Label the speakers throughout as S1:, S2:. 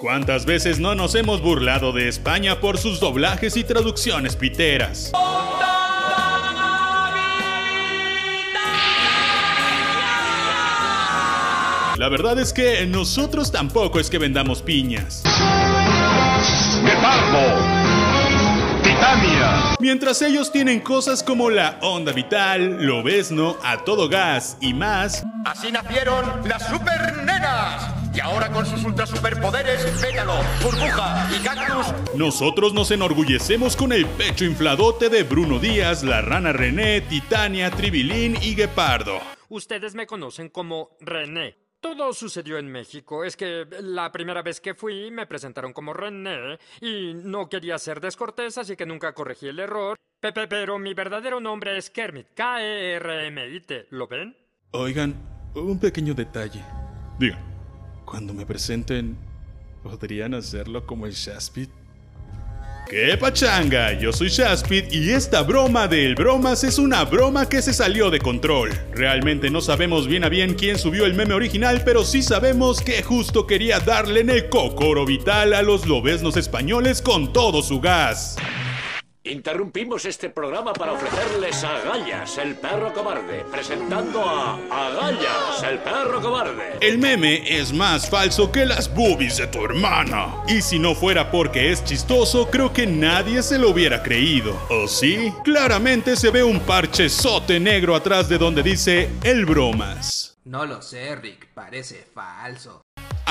S1: ¿Cuántas veces no nos hemos burlado de España por sus doblajes y traducciones piteras? La verdad es que nosotros tampoco es que vendamos piñas.
S2: Titania.
S1: Mientras ellos tienen cosas como la onda vital, lobesno, a todo gas y más,
S3: Así nacieron las supernenas. Y ahora con sus ultra superpoderes, pétalo, burbuja y cactus,
S1: nosotros nos enorgullecemos con el pecho infladote de Bruno Díaz, la rana René, Titania, Tribilín y Guepardo.
S4: Ustedes me conocen como René. Todo sucedió en México. Es que la primera vez que fui me presentaron como René y no quería ser descortés, así que nunca corregí el error. Pepe, pero mi verdadero nombre es Kermit. K-E-R-M-I-T. ¿Lo ven?
S1: Oigan, un pequeño detalle. Digan, cuando me presenten, ¿podrían hacerlo como el Shaspit? ¡Qué pachanga! Yo soy Shaspit y esta broma del bromas es una broma que se salió de control. Realmente no sabemos bien a bien quién subió el meme original, pero sí sabemos que justo quería darle en el cocoro vital a los lobesnos españoles con todo su gas.
S5: Interrumpimos este programa para ofrecerles a Agallas, el perro cobarde, presentando a Agallas, el perro cobarde.
S1: El meme es más falso que las boobies de tu hermana. Y si no fuera porque es chistoso, creo que nadie se lo hubiera creído. ¿O sí? Claramente se ve un parche sote negro atrás de donde dice el bromas.
S6: No lo sé, Rick, parece falso.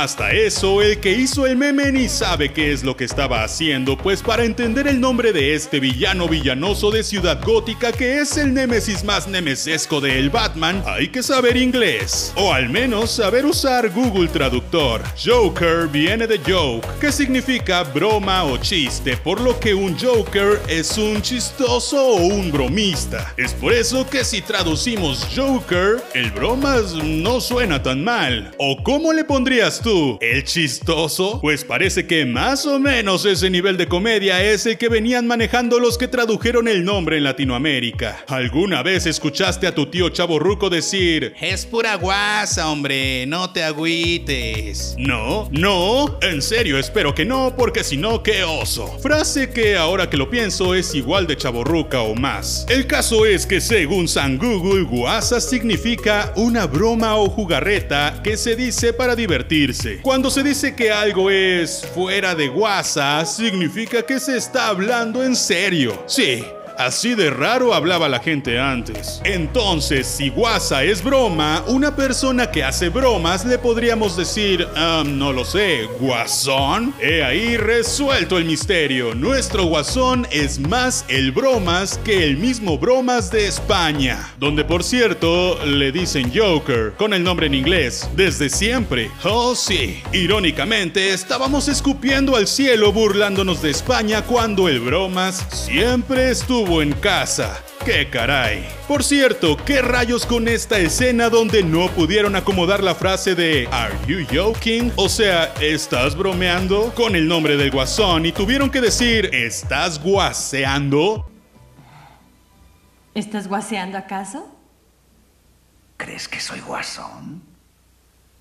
S1: Hasta eso, el que hizo el meme ni sabe qué es lo que estaba haciendo, pues para entender el nombre de este villano villanoso de Ciudad Gótica que es el némesis más nemesesco de el Batman, hay que saber inglés. O al menos saber usar Google Traductor. Joker viene de joke, que significa broma o chiste, por lo que un Joker es un chistoso o un bromista. Es por eso que si traducimos Joker, el bromas no suena tan mal. ¿O cómo le pondrías tú? ¿El chistoso? Pues parece que más o menos ese nivel de comedia es el que venían manejando los que tradujeron el nombre en Latinoamérica. ¿Alguna vez escuchaste a tu tío chaborruco decir,
S7: Es pura guasa, hombre, no te agüites.
S1: no, no? En serio, espero que no, porque si no, qué oso. Frase que ahora que lo pienso es igual de chaborruca o más. El caso es que según San Google, guasa significa una broma o jugarreta que se dice para divertirse. Cuando se dice que algo es fuera de guasa, significa que se está hablando en serio. Sí. Así de raro hablaba la gente antes. Entonces, si guasa es broma, una persona que hace bromas le podríamos decir, ah, no lo sé, guasón. He ahí resuelto el misterio. Nuestro guasón es más el bromas que el mismo bromas de España. Donde por cierto le dicen Joker, con el nombre en inglés, desde siempre. Oh sí. Irónicamente, estábamos escupiendo al cielo burlándonos de España cuando el bromas siempre estuvo en casa. ¡Qué caray! Por cierto, ¿qué rayos con esta escena donde no pudieron acomodar la frase de ¿Are you joking? O sea, ¿estás bromeando? Con el nombre del guasón y tuvieron que decir ¿Estás guaseando?
S8: ¿Estás guaseando acaso?
S7: ¿Crees que soy guasón?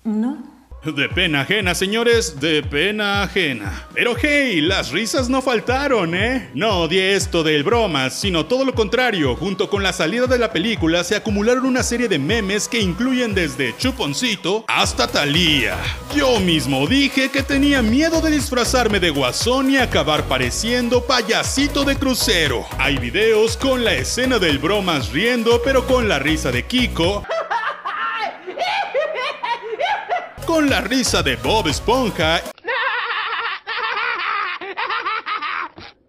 S8: No.
S1: De pena ajena, señores, de pena ajena. Pero hey, las risas no faltaron, ¿eh? No odié esto del bromas, sino todo lo contrario. Junto con la salida de la película se acumularon una serie de memes que incluyen desde Chuponcito hasta Thalía. Yo mismo dije que tenía miedo de disfrazarme de guasón y acabar pareciendo payasito de crucero. Hay videos con la escena del bromas riendo, pero con la risa de Kiko. Con la risa de Bob Esponja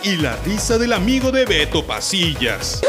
S1: y la risa del amigo de Beto Pasillas.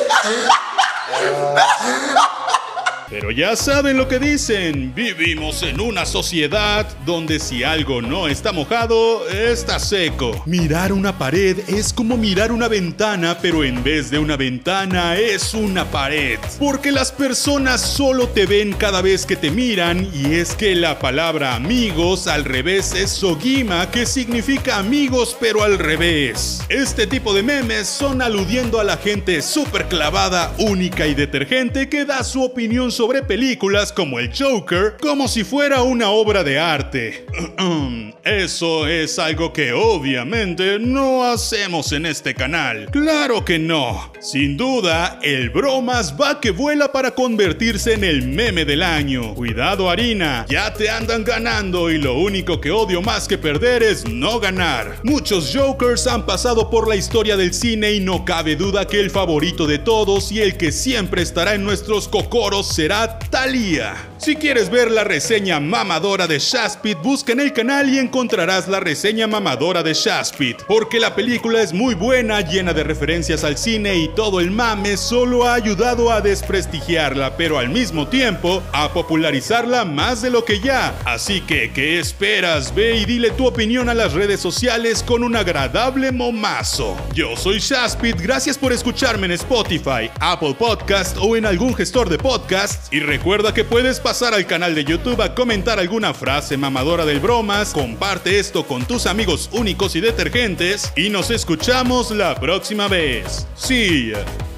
S1: Pero ya saben lo que dicen, vivimos en una sociedad donde si algo no está mojado, está seco. Mirar una pared es como mirar una ventana, pero en vez de una ventana es una pared. Porque las personas solo te ven cada vez que te miran y es que la palabra amigos al revés es sogima, que significa amigos pero al revés. Este tipo de memes son aludiendo a la gente súper clavada, única y detergente que da su opinión sobre sobre películas como el Joker como si fuera una obra de arte. Eso es algo que obviamente no hacemos en este canal. Claro que no. Sin duda, el bromas va que vuela para convertirse en el meme del año. Cuidado harina, ya te andan ganando y lo único que odio más que perder es no ganar. Muchos Jokers han pasado por la historia del cine y no cabe duda que el favorito de todos y el que siempre estará en nuestros cocoros será Thalía. Si quieres ver la reseña mamadora de Shaspit, busca en el canal y encontrarás la reseña mamadora de Shaspit, porque la película es muy buena, llena de referencias al cine y todo el mame solo ha ayudado a desprestigiarla, pero al mismo tiempo a popularizarla más de lo que ya. Así que, ¿qué esperas? Ve y dile tu opinión a las redes sociales con un agradable momazo. Yo soy Shaspit, gracias por escucharme en Spotify, Apple Podcast o en algún gestor de podcast y recuerda que puedes pasar al canal de YouTube a comentar alguna frase mamadora del bromas, comparte esto con tus amigos únicos y detergentes y nos escuchamos la próxima vez. Ya.